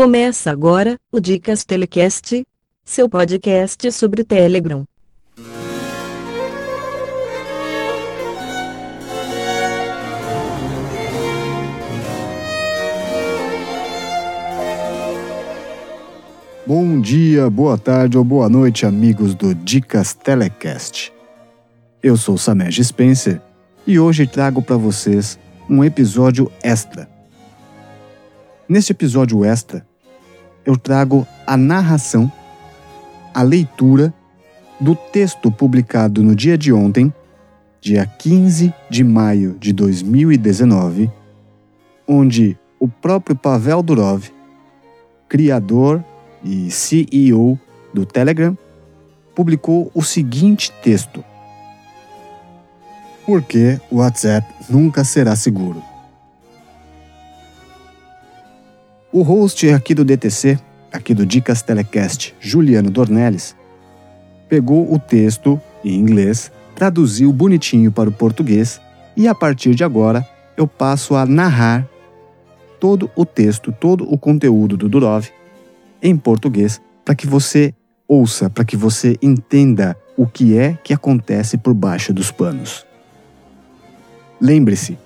Começa agora o Dicas Telecast, seu podcast sobre Telegram. Bom dia, boa tarde ou boa noite, amigos do Dicas Telecast. Eu sou Samej Spencer e hoje trago para vocês um episódio extra. Neste episódio extra, eu trago a narração, a leitura do texto publicado no dia de ontem, dia 15 de maio de 2019, onde o próprio Pavel Durov, criador e CEO do Telegram, publicou o seguinte texto: Por que o WhatsApp nunca será seguro? O host aqui do DTC, aqui do Dicas Telecast, Juliano Dornelles, pegou o texto em inglês, traduziu bonitinho para o português e a partir de agora eu passo a narrar todo o texto, todo o conteúdo do Durov em português para que você ouça, para que você entenda o que é que acontece por baixo dos panos. Lembre-se,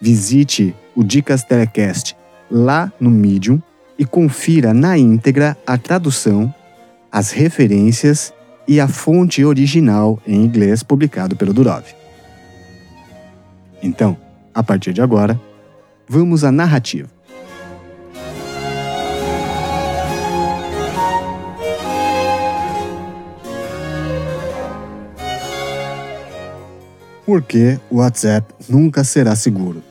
visite o Dicas Telecast lá no Medium e confira na íntegra a tradução, as referências e a fonte original em inglês publicado pelo Durov. Então, a partir de agora, vamos à narrativa. Por que o WhatsApp nunca será seguro?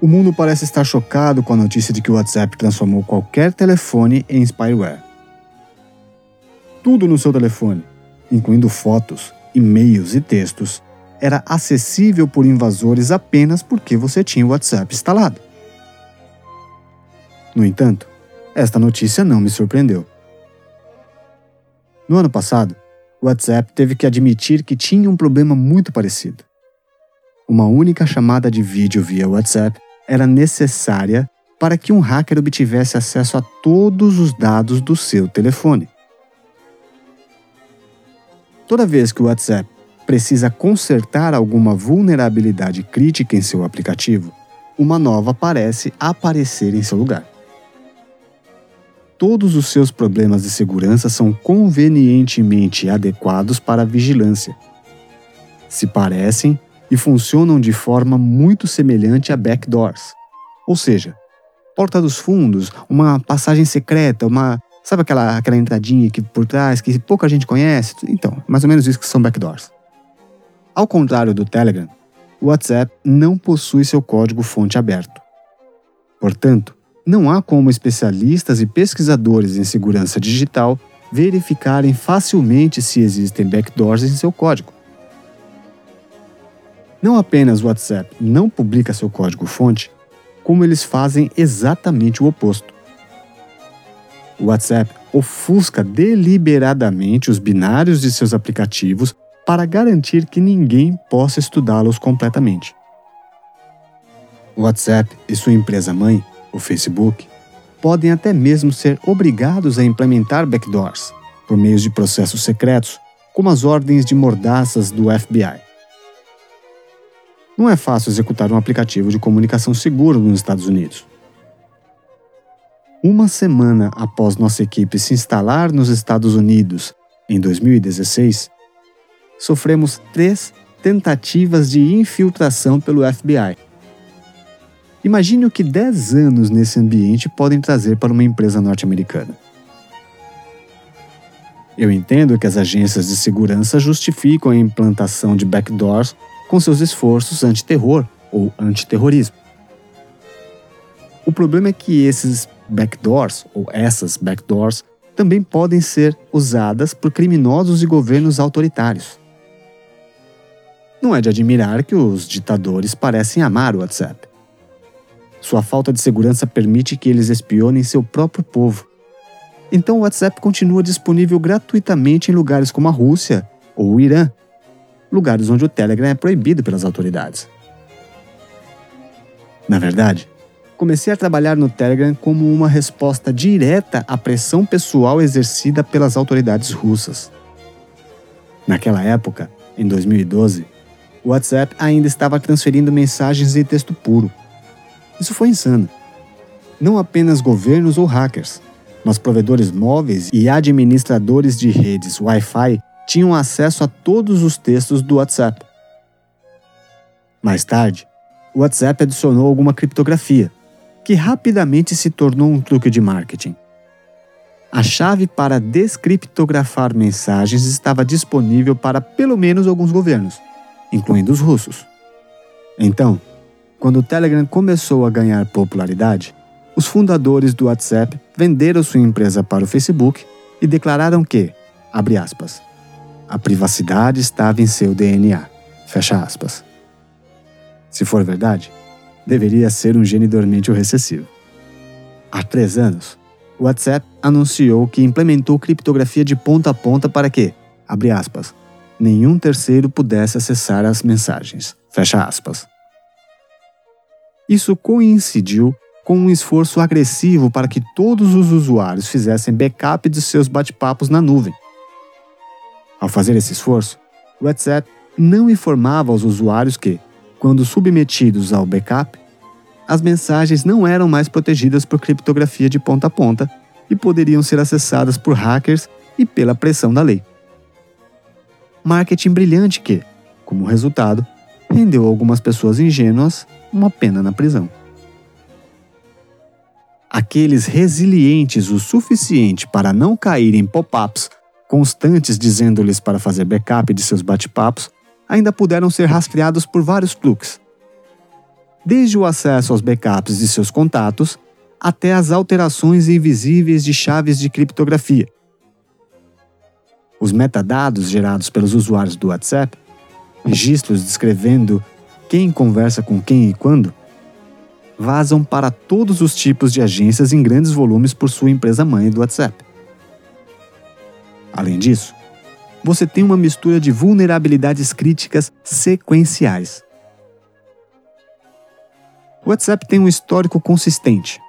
O mundo parece estar chocado com a notícia de que o WhatsApp transformou qualquer telefone em spyware. Tudo no seu telefone, incluindo fotos, e-mails e textos, era acessível por invasores apenas porque você tinha o WhatsApp instalado. No entanto, esta notícia não me surpreendeu. No ano passado, o WhatsApp teve que admitir que tinha um problema muito parecido. Uma única chamada de vídeo via WhatsApp era necessária para que um hacker obtivesse acesso a todos os dados do seu telefone. Toda vez que o WhatsApp precisa consertar alguma vulnerabilidade crítica em seu aplicativo, uma nova parece aparecer em seu lugar. Todos os seus problemas de segurança são convenientemente adequados para a vigilância. Se parecem e funcionam de forma muito semelhante a backdoors. Ou seja, porta dos fundos, uma passagem secreta, uma. Sabe aquela, aquela entradinha aqui por trás que pouca gente conhece? Então, mais ou menos isso que são backdoors. Ao contrário do Telegram, o WhatsApp não possui seu código-fonte aberto. Portanto, não há como especialistas e pesquisadores em segurança digital verificarem facilmente se existem backdoors em seu código. Não apenas o WhatsApp não publica seu código-fonte, como eles fazem exatamente o oposto. O WhatsApp ofusca deliberadamente os binários de seus aplicativos para garantir que ninguém possa estudá-los completamente. O WhatsApp e sua empresa mãe, o Facebook, podem até mesmo ser obrigados a implementar backdoors por meio de processos secretos, como as ordens de mordaças do FBI. Não é fácil executar um aplicativo de comunicação seguro nos Estados Unidos. Uma semana após nossa equipe se instalar nos Estados Unidos, em 2016, sofremos três tentativas de infiltração pelo FBI. Imagine o que 10 anos nesse ambiente podem trazer para uma empresa norte-americana. Eu entendo que as agências de segurança justificam a implantação de backdoors com seus esforços anti-terror ou antiterrorismo. O problema é que esses backdoors, ou essas backdoors, também podem ser usadas por criminosos e governos autoritários. Não é de admirar que os ditadores parecem amar o WhatsApp. Sua falta de segurança permite que eles espionem seu próprio povo. Então o WhatsApp continua disponível gratuitamente em lugares como a Rússia ou o Irã, lugares onde o Telegram é proibido pelas autoridades. Na verdade, comecei a trabalhar no Telegram como uma resposta direta à pressão pessoal exercida pelas autoridades russas. Naquela época, em 2012, o WhatsApp ainda estava transferindo mensagens em texto puro. Isso foi insano. Não apenas governos ou hackers, mas provedores móveis e administradores de redes Wi-Fi tinham acesso a todos os textos do WhatsApp. Mais tarde, o WhatsApp adicionou alguma criptografia, que rapidamente se tornou um truque de marketing. A chave para descriptografar mensagens estava disponível para pelo menos alguns governos, incluindo os russos. Então, quando o Telegram começou a ganhar popularidade, os fundadores do WhatsApp venderam sua empresa para o Facebook e declararam que, abre aspas, a privacidade estava em seu DNA, fecha aspas. Se for verdade, deveria ser um gene dormente ou recessivo. Há três anos, o WhatsApp anunciou que implementou criptografia de ponta a ponta para que, abre aspas, nenhum terceiro pudesse acessar as mensagens. Fecha aspas. Isso coincidiu com um esforço agressivo para que todos os usuários fizessem backup de seus bate-papos na nuvem. Ao fazer esse esforço, o WhatsApp não informava aos usuários que, quando submetidos ao backup, as mensagens não eram mais protegidas por criptografia de ponta a ponta e poderiam ser acessadas por hackers e pela pressão da lei. Marketing brilhante que, como resultado, rendeu algumas pessoas ingênuas uma pena na prisão. Aqueles resilientes o suficiente para não cair em pop-ups constantes dizendo-lhes para fazer backup de seus bate-papos ainda puderam ser rastreados por vários truques desde o acesso aos backups de seus contatos até as alterações invisíveis de chaves de criptografia. Os metadados gerados pelos usuários do WhatsApp, registros descrevendo quem conversa com quem e quando, vazam para todos os tipos de agências em grandes volumes por sua empresa mãe do WhatsApp. Além disso, você tem uma mistura de vulnerabilidades críticas sequenciais o WhatsApp tem um histórico consistente,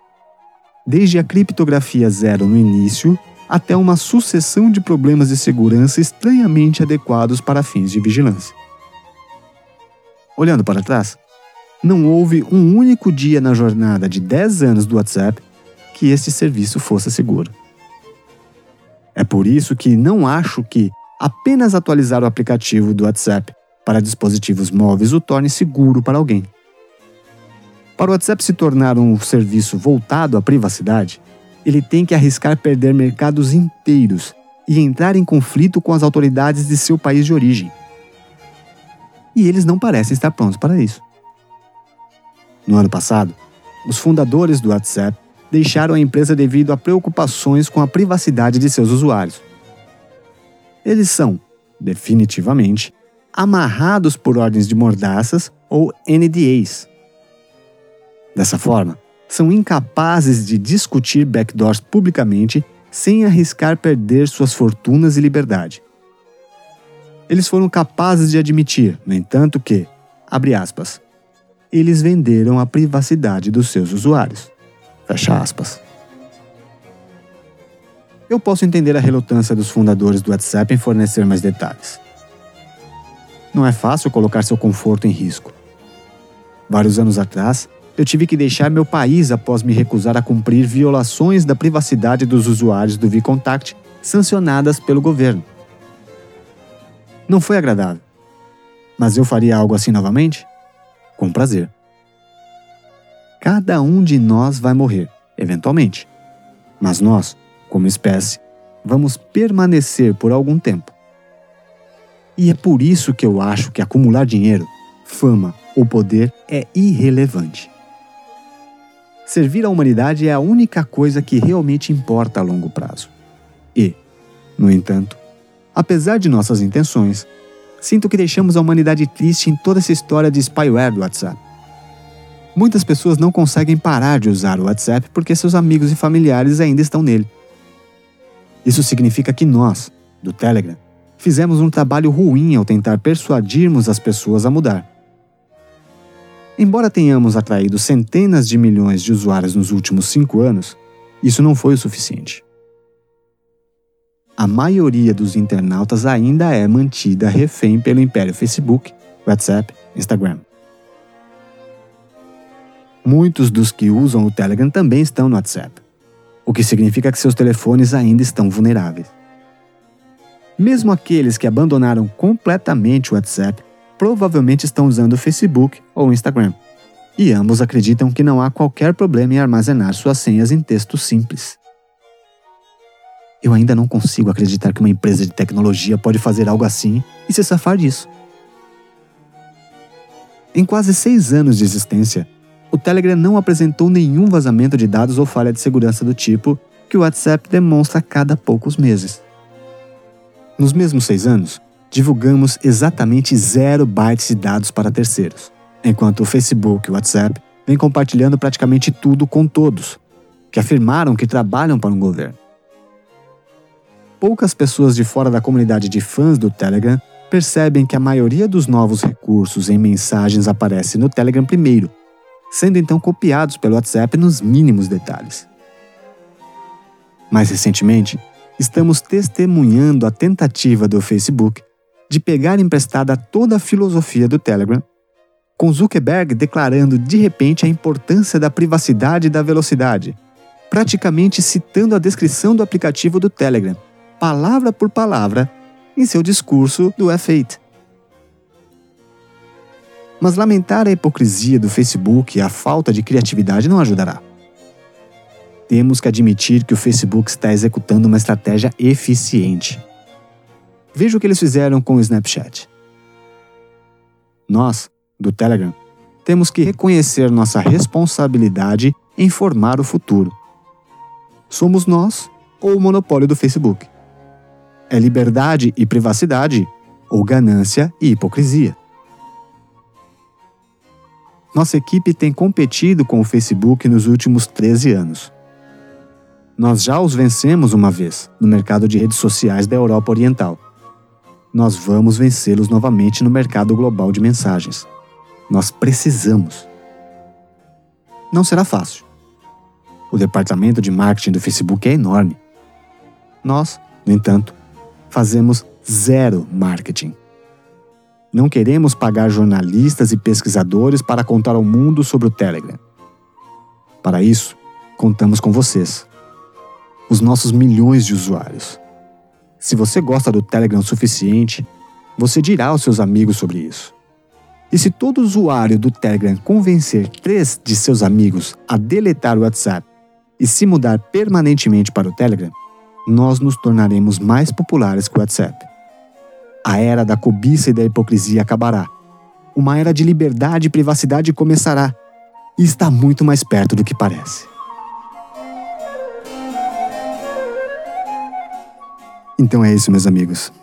desde a criptografia zero no início até uma sucessão de problemas de segurança estranhamente adequados para fins de vigilância. Olhando para trás, não houve um único dia na jornada de 10 anos do WhatsApp que este serviço fosse seguro. É por isso que não acho que apenas atualizar o aplicativo do WhatsApp para dispositivos móveis o torne seguro para alguém. Para o WhatsApp se tornar um serviço voltado à privacidade, ele tem que arriscar perder mercados inteiros e entrar em conflito com as autoridades de seu país de origem. E eles não parecem estar prontos para isso. No ano passado, os fundadores do WhatsApp deixaram a empresa devido a preocupações com a privacidade de seus usuários. Eles são, definitivamente, amarrados por ordens de mordaças ou NDAs, Dessa forma, são incapazes de discutir backdoors publicamente sem arriscar perder suas fortunas e liberdade. Eles foram capazes de admitir, no entanto, que, abre aspas, eles venderam a privacidade dos seus usuários. Fecha aspas. Eu posso entender a relutância dos fundadores do WhatsApp em fornecer mais detalhes. Não é fácil colocar seu conforto em risco. Vários anos atrás, eu tive que deixar meu país após me recusar a cumprir violações da privacidade dos usuários do VContact sancionadas pelo governo. Não foi agradável. Mas eu faria algo assim novamente? Com prazer. Cada um de nós vai morrer, eventualmente. Mas nós, como espécie, vamos permanecer por algum tempo. E é por isso que eu acho que acumular dinheiro, fama ou poder é irrelevante. Servir à humanidade é a única coisa que realmente importa a longo prazo. E, no entanto, apesar de nossas intenções, sinto que deixamos a humanidade triste em toda essa história de spyware do WhatsApp. Muitas pessoas não conseguem parar de usar o WhatsApp porque seus amigos e familiares ainda estão nele. Isso significa que nós, do Telegram, fizemos um trabalho ruim ao tentar persuadirmos as pessoas a mudar. Embora tenhamos atraído centenas de milhões de usuários nos últimos cinco anos, isso não foi o suficiente. A maioria dos internautas ainda é mantida refém pelo império Facebook, WhatsApp, Instagram. Muitos dos que usam o Telegram também estão no WhatsApp, o que significa que seus telefones ainda estão vulneráveis. Mesmo aqueles que abandonaram completamente o WhatsApp provavelmente estão usando o Facebook ou o Instagram. E ambos acreditam que não há qualquer problema em armazenar suas senhas em texto simples. Eu ainda não consigo acreditar que uma empresa de tecnologia pode fazer algo assim e se safar disso. Em quase seis anos de existência, Telegram não apresentou nenhum vazamento de dados ou falha de segurança do tipo que o WhatsApp demonstra a cada poucos meses. Nos mesmos seis anos, divulgamos exatamente zero bytes de dados para terceiros, enquanto o Facebook e o WhatsApp vêm compartilhando praticamente tudo com todos, que afirmaram que trabalham para um governo. Poucas pessoas de fora da comunidade de fãs do Telegram percebem que a maioria dos novos recursos em mensagens aparece no Telegram primeiro, sendo então copiados pelo WhatsApp nos mínimos detalhes. Mais recentemente, estamos testemunhando a tentativa do Facebook de pegar emprestada toda a filosofia do Telegram, com Zuckerberg declarando de repente a importância da privacidade e da velocidade, praticamente citando a descrição do aplicativo do Telegram, palavra por palavra, em seu discurso do F8. Mas lamentar a hipocrisia do Facebook e a falta de criatividade não ajudará temos que admitir que o Facebook está executando uma estratégia eficiente. Veja o que eles fizeram com o Snapchat. Nós, do Telegram, temos que reconhecer nossa responsabilidade em formar o futuro. Somos nós ou o monopólio do Facebook? É liberdade e privacidade ou ganância e hipocrisia? Nossa equipe tem competido com o Facebook nos últimos 13 anos. Nós já os vencemos uma vez no mercado de redes sociais da Europa Oriental. Nós vamos vencê-los novamente no mercado global de mensagens. Nós precisamos. Não será fácil. O departamento de marketing do Facebook é enorme. Nós, no entanto, fazemos zero marketing. Não queremos pagar jornalistas e pesquisadores para contar ao mundo sobre o Telegram. Para isso, contamos com vocês os nossos milhões de usuários. Se você gosta do Telegram o suficiente, você dirá aos seus amigos sobre isso. E se todo usuário do Telegram convencer três de seus amigos a deletar o WhatsApp e se mudar permanentemente para o Telegram, nós nos tornaremos mais populares que o WhatsApp. A era da cobiça e da hipocrisia acabará. Uma era de liberdade e privacidade começará. E está muito mais perto do que parece. Então é isso, meus amigos.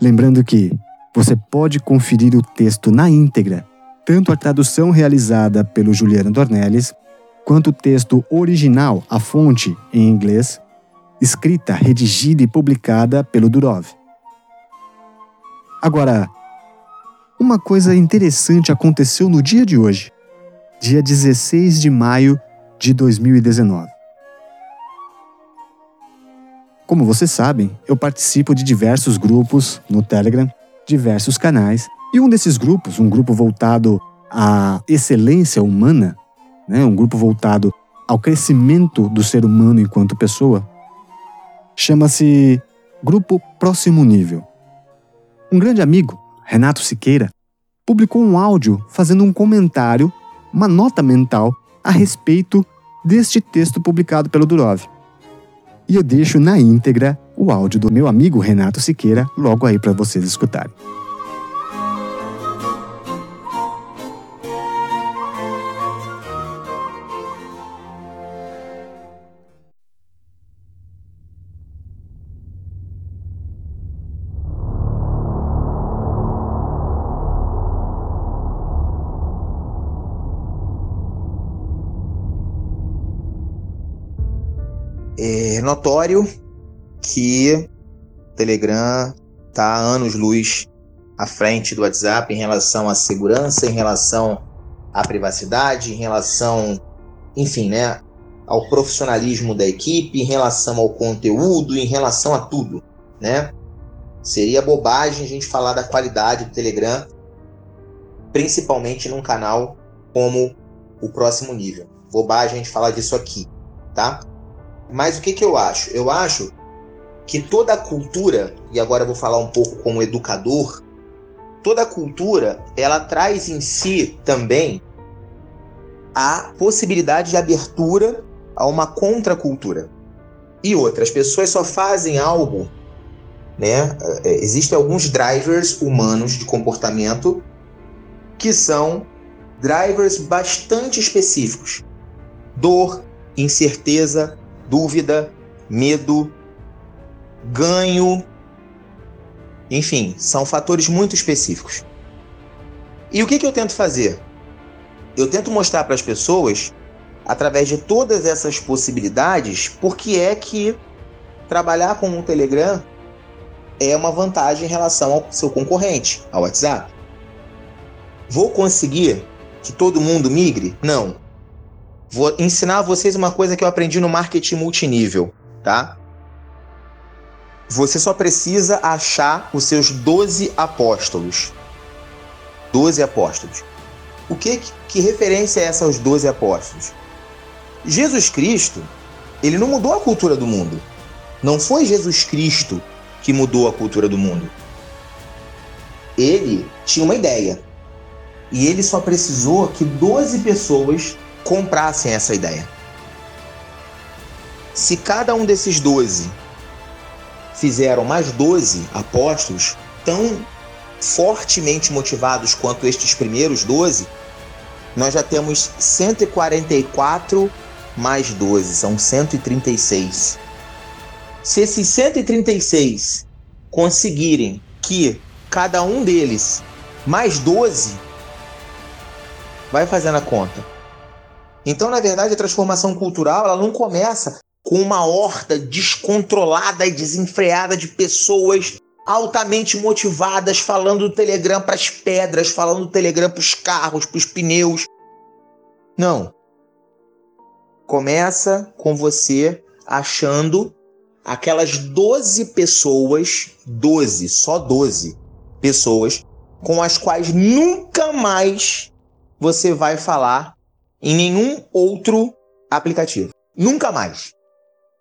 Lembrando que você pode conferir o texto na íntegra, tanto a tradução realizada pelo Juliano Dornelles, quanto o texto original, a fonte em inglês, escrita, redigida e publicada pelo Durov. Agora, uma coisa interessante aconteceu no dia de hoje, dia 16 de maio de 2019. Como vocês sabem, eu participo de diversos grupos no Telegram, diversos canais, e um desses grupos, um grupo voltado à excelência humana, né, um grupo voltado ao crescimento do ser humano enquanto pessoa, chama-se Grupo Próximo Nível. Um grande amigo, Renato Siqueira, publicou um áudio fazendo um comentário, uma nota mental a respeito deste texto publicado pelo Durov e eu deixo na íntegra o áudio do meu amigo Renato Siqueira logo aí para vocês escutarem. Notório que o Telegram tá anos-luz à frente do WhatsApp em relação à segurança, em relação à privacidade, em relação, enfim, né, ao profissionalismo da equipe, em relação ao conteúdo, em relação a tudo, né? Seria bobagem a gente falar da qualidade do Telegram, principalmente num canal como o próximo nível. Bobagem a gente falar disso aqui, tá? Mas o que, que eu acho? Eu acho que toda cultura, e agora eu vou falar um pouco como educador, toda cultura ela traz em si também a possibilidade de abertura a uma contracultura. E outras pessoas só fazem algo, né? É, existem alguns drivers humanos de comportamento que são drivers bastante específicos: dor, incerteza, dúvida, medo, ganho. Enfim, são fatores muito específicos. E o que, que eu tento fazer? Eu tento mostrar para as pessoas, através de todas essas possibilidades, por que é que trabalhar com o Telegram é uma vantagem em relação ao seu concorrente, ao WhatsApp. Vou conseguir que todo mundo migre? Não. Vou ensinar a vocês uma coisa que eu aprendi no marketing multinível, tá? Você só precisa achar os seus 12 apóstolos. 12 apóstolos. O que, que referência é essa aos 12 apóstolos? Jesus Cristo, ele não mudou a cultura do mundo. Não foi Jesus Cristo que mudou a cultura do mundo. Ele tinha uma ideia. E ele só precisou que 12 pessoas comprassem essa ideia. Se cada um desses 12 fizeram mais 12 apóstolos tão fortemente motivados quanto estes primeiros 12, nós já temos 144 mais 12, são 136. Se esses 136 conseguirem que cada um deles mais 12, vai fazendo a conta. Então, na verdade, a transformação cultural ela não começa com uma horda descontrolada e desenfreada de pessoas altamente motivadas falando do Telegram para as pedras, falando do Telegram para os carros, para os pneus. Não. Começa com você achando aquelas 12 pessoas, 12, só 12 pessoas, com as quais nunca mais você vai falar em nenhum outro aplicativo. Nunca mais.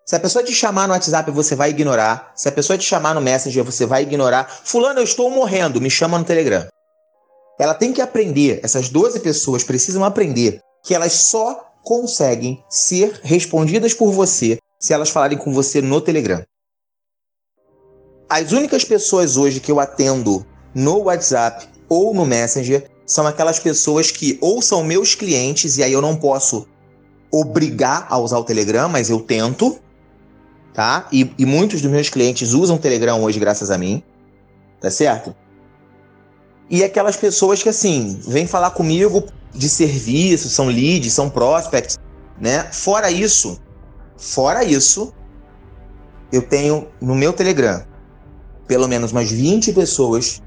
Se a pessoa te chamar no WhatsApp, você vai ignorar. Se a pessoa te chamar no Messenger, você vai ignorar. Fulano, eu estou morrendo, me chama no Telegram. Ela tem que aprender, essas 12 pessoas precisam aprender que elas só conseguem ser respondidas por você se elas falarem com você no Telegram. As únicas pessoas hoje que eu atendo no WhatsApp ou no Messenger são aquelas pessoas que ou são meus clientes e aí eu não posso obrigar a usar o Telegram, mas eu tento, tá? E, e muitos dos meus clientes usam o Telegram hoje graças a mim, tá certo? E aquelas pessoas que, assim, vêm falar comigo de serviço, são leads, são prospects, né? Fora isso, fora isso, eu tenho no meu Telegram pelo menos umas 20 pessoas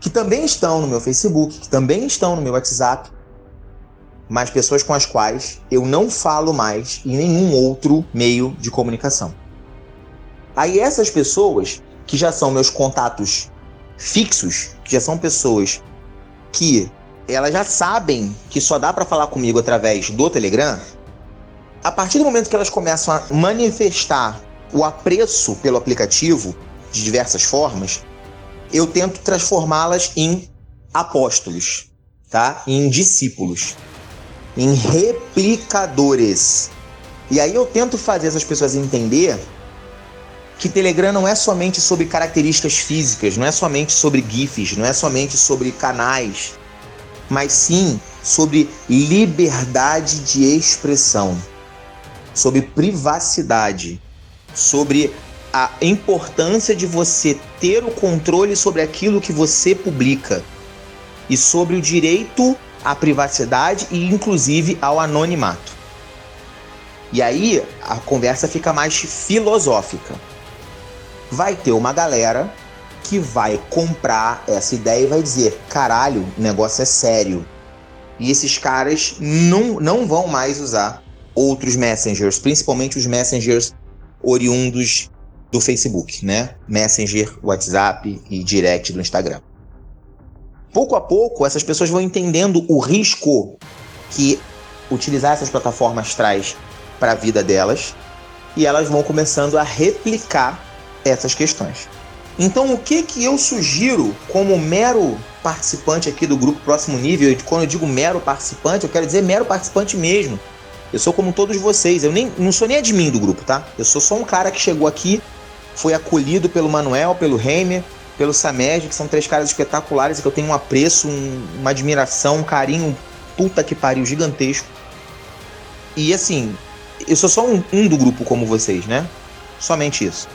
que também estão no meu Facebook, que também estão no meu WhatsApp, mas pessoas com as quais eu não falo mais em nenhum outro meio de comunicação. Aí essas pessoas, que já são meus contatos fixos, que já são pessoas que elas já sabem que só dá para falar comigo através do Telegram, a partir do momento que elas começam a manifestar o apreço pelo aplicativo de diversas formas, eu tento transformá-las em apóstolos, tá? Em discípulos em replicadores. E aí eu tento fazer essas pessoas entender que Telegram não é somente sobre características físicas, não é somente sobre GIFs, não é somente sobre canais, mas sim sobre liberdade de expressão, sobre privacidade, sobre a importância de você ter o controle sobre aquilo que você publica e sobre o direito à privacidade e inclusive ao anonimato. E aí a conversa fica mais filosófica. Vai ter uma galera que vai comprar essa ideia e vai dizer: caralho, o negócio é sério. E esses caras não, não vão mais usar outros messengers, principalmente os messengers oriundos do Facebook, né? Messenger, WhatsApp e direct do Instagram. Pouco a pouco, essas pessoas vão entendendo o risco que utilizar essas plataformas traz para a vida delas e elas vão começando a replicar essas questões. Então, o que que eu sugiro como mero participante aqui do grupo Próximo Nível? E quando eu digo mero participante, eu quero dizer mero participante mesmo. Eu sou como todos vocês, eu nem não sou nem admin do grupo, tá? Eu sou só um cara que chegou aqui, foi acolhido pelo Manuel, pelo Reimer, pelo Samed, que são três caras espetaculares e que eu tenho um apreço, um, uma admiração, um carinho, puta que pariu, gigantesco. E assim, eu sou só um, um do grupo como vocês, né? Somente isso.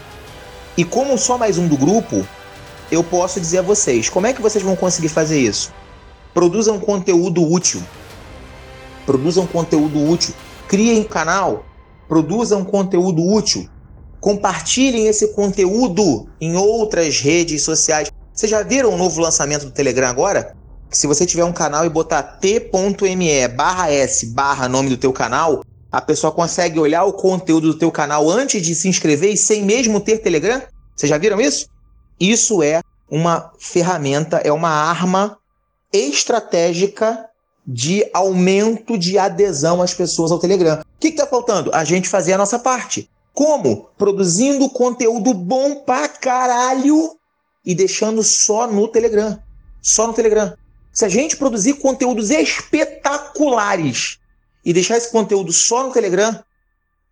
E como só mais um do grupo, eu posso dizer a vocês, como é que vocês vão conseguir fazer isso? Produzam conteúdo útil. Produzam conteúdo útil. Criem um canal. Produzam conteúdo útil. Compartilhem esse conteúdo em outras redes sociais. Vocês já viram o novo lançamento do Telegram agora? se você tiver um canal e botar t.me barra s barra nome do teu canal, a pessoa consegue olhar o conteúdo do teu canal antes de se inscrever e sem mesmo ter Telegram? Vocês já viram isso? Isso é uma ferramenta, é uma arma estratégica de aumento de adesão às pessoas ao Telegram. O que está faltando? A gente fazer a nossa parte. Como? Produzindo conteúdo bom pra caralho e deixando só no Telegram. Só no Telegram. Se a gente produzir conteúdos espetaculares e deixar esse conteúdo só no Telegram,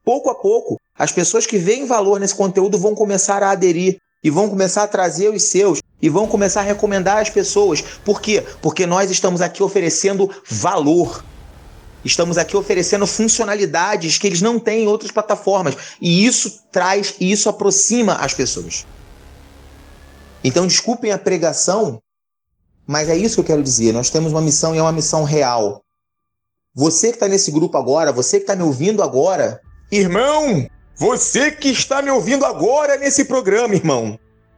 pouco a pouco, as pessoas que veem valor nesse conteúdo vão começar a aderir e vão começar a trazer os seus e vão começar a recomendar as pessoas. Por quê? Porque nós estamos aqui oferecendo valor. Estamos aqui oferecendo funcionalidades que eles não têm em outras plataformas. E isso traz e isso aproxima as pessoas. Então, desculpem a pregação, mas é isso que eu quero dizer. Nós temos uma missão e é uma missão real. Você que está nesse grupo agora, você que está me ouvindo agora, irmão, você que está me ouvindo agora nesse programa, irmão.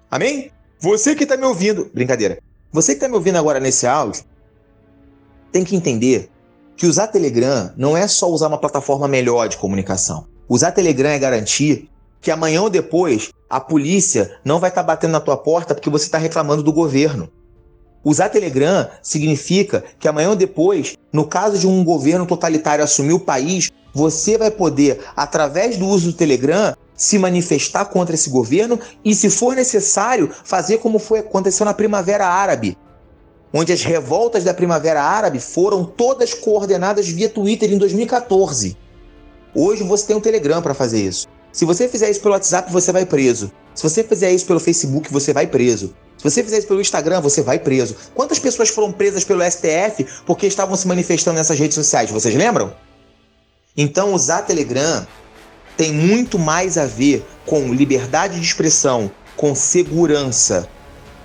Amém? Você que está me ouvindo, brincadeira. Você que está me ouvindo agora nesse áudio, tem que entender que usar Telegram não é só usar uma plataforma melhor de comunicação. Usar Telegram é garantir que amanhã ou depois a polícia não vai estar tá batendo na tua porta porque você está reclamando do governo. Usar Telegram significa que amanhã ou depois, no caso de um governo totalitário assumir o país, você vai poder, através do uso do Telegram, se manifestar contra esse governo e, se for necessário, fazer como foi aconteceu na Primavera Árabe, onde as revoltas da Primavera Árabe foram todas coordenadas via Twitter em 2014. Hoje você tem um Telegram para fazer isso. Se você fizer isso pelo WhatsApp, você vai preso. Se você fizer isso pelo Facebook, você vai preso. Se você fizer isso pelo Instagram, você vai preso. Quantas pessoas foram presas pelo STF porque estavam se manifestando nessas redes sociais? Vocês lembram? Então, usar Telegram tem muito mais a ver com liberdade de expressão, com segurança,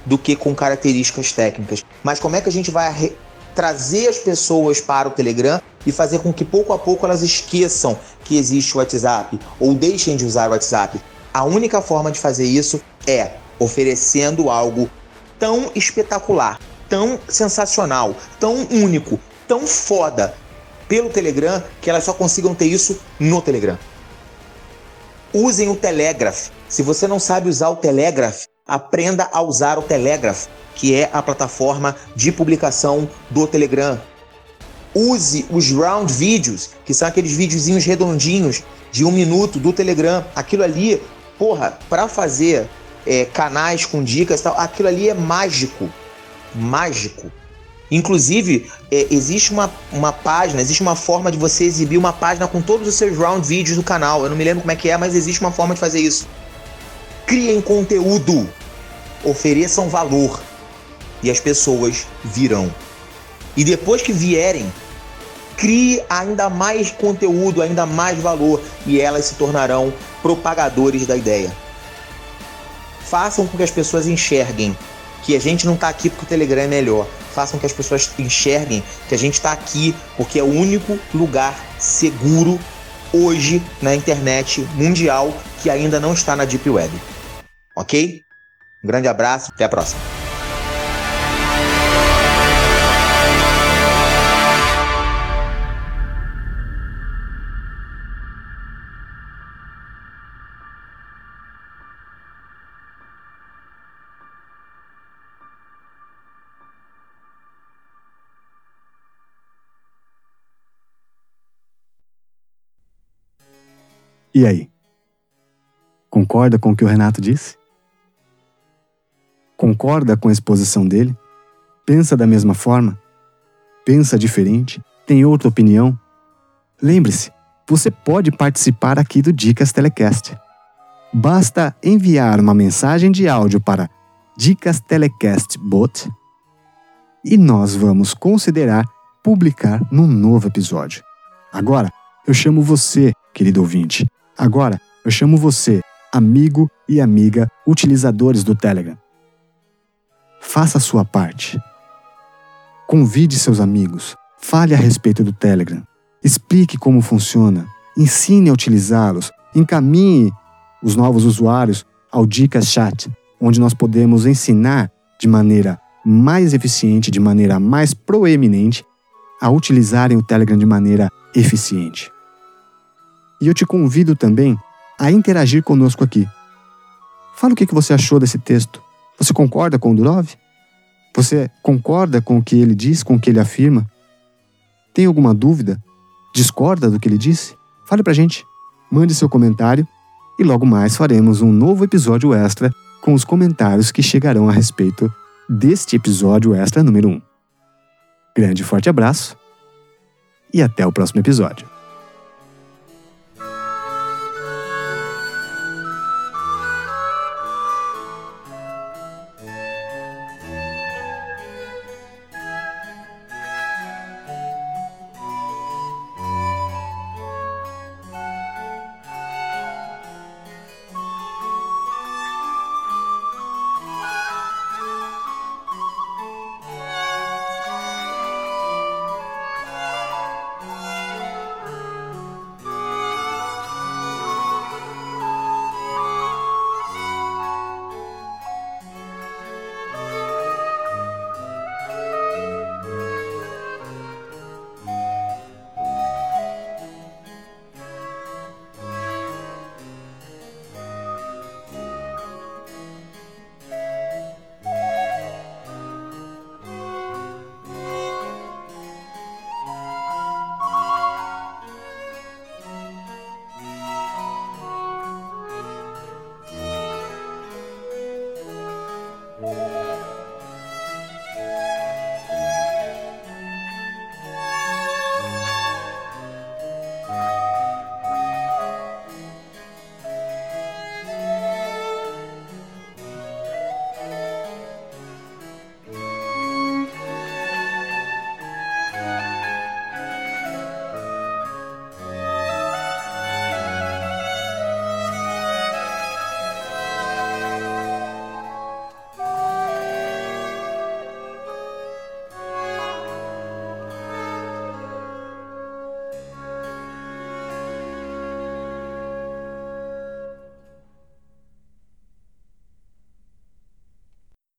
do que com características técnicas. Mas como é que a gente vai trazer as pessoas para o Telegram e fazer com que pouco a pouco elas esqueçam que existe o WhatsApp ou deixem de usar o WhatsApp? A única forma de fazer isso é oferecendo algo tão espetacular, tão sensacional, tão único, tão foda pelo Telegram que elas só consigam ter isso no Telegram. Usem o Telegraph. Se você não sabe usar o Telegraph, aprenda a usar o Telegraph, que é a plataforma de publicação do Telegram. Use os round videos, que são aqueles videozinhos redondinhos de um minuto do Telegram. Aquilo ali, porra, para fazer é, canais com dicas e tal, aquilo ali é mágico. Mágico. Inclusive, é, existe uma, uma página, existe uma forma de você exibir uma página com todos os seus round vídeos do canal. Eu não me lembro como é que é, mas existe uma forma de fazer isso. Criem conteúdo, ofereçam valor e as pessoas virão. E depois que vierem, crie ainda mais conteúdo, ainda mais valor e elas se tornarão propagadores da ideia façam com que as pessoas enxerguem que a gente não está aqui porque o Telegram é melhor. Façam que as pessoas enxerguem que a gente está aqui porque é o único lugar seguro hoje na internet mundial que ainda não está na Deep Web. Ok? Um grande abraço, até a próxima. E aí? Concorda com o que o Renato disse? Concorda com a exposição dele? Pensa da mesma forma? Pensa diferente? Tem outra opinião? Lembre-se, você pode participar aqui do Dicas Telecast. Basta enviar uma mensagem de áudio para Dicas Telecast Bot e nós vamos considerar publicar num novo episódio. Agora, eu chamo você, querido ouvinte. Agora, eu chamo você, amigo e amiga utilizadores do Telegram. Faça a sua parte. Convide seus amigos. Fale a respeito do Telegram. Explique como funciona. Ensine a utilizá-los. Encaminhe os novos usuários ao Dicas Chat, onde nós podemos ensinar de maneira mais eficiente, de maneira mais proeminente, a utilizarem o Telegram de maneira eficiente. E eu te convido também a interagir conosco aqui. Fala o que você achou desse texto. Você concorda com o Durov? Você concorda com o que ele diz, com o que ele afirma? Tem alguma dúvida? Discorda do que ele disse? Fale pra gente. Mande seu comentário e logo mais faremos um novo episódio extra com os comentários que chegarão a respeito deste episódio extra número 1. Grande forte abraço e até o próximo episódio.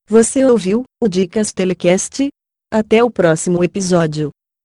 Você ouviu o Dicas Telecast? Até o próximo episódio.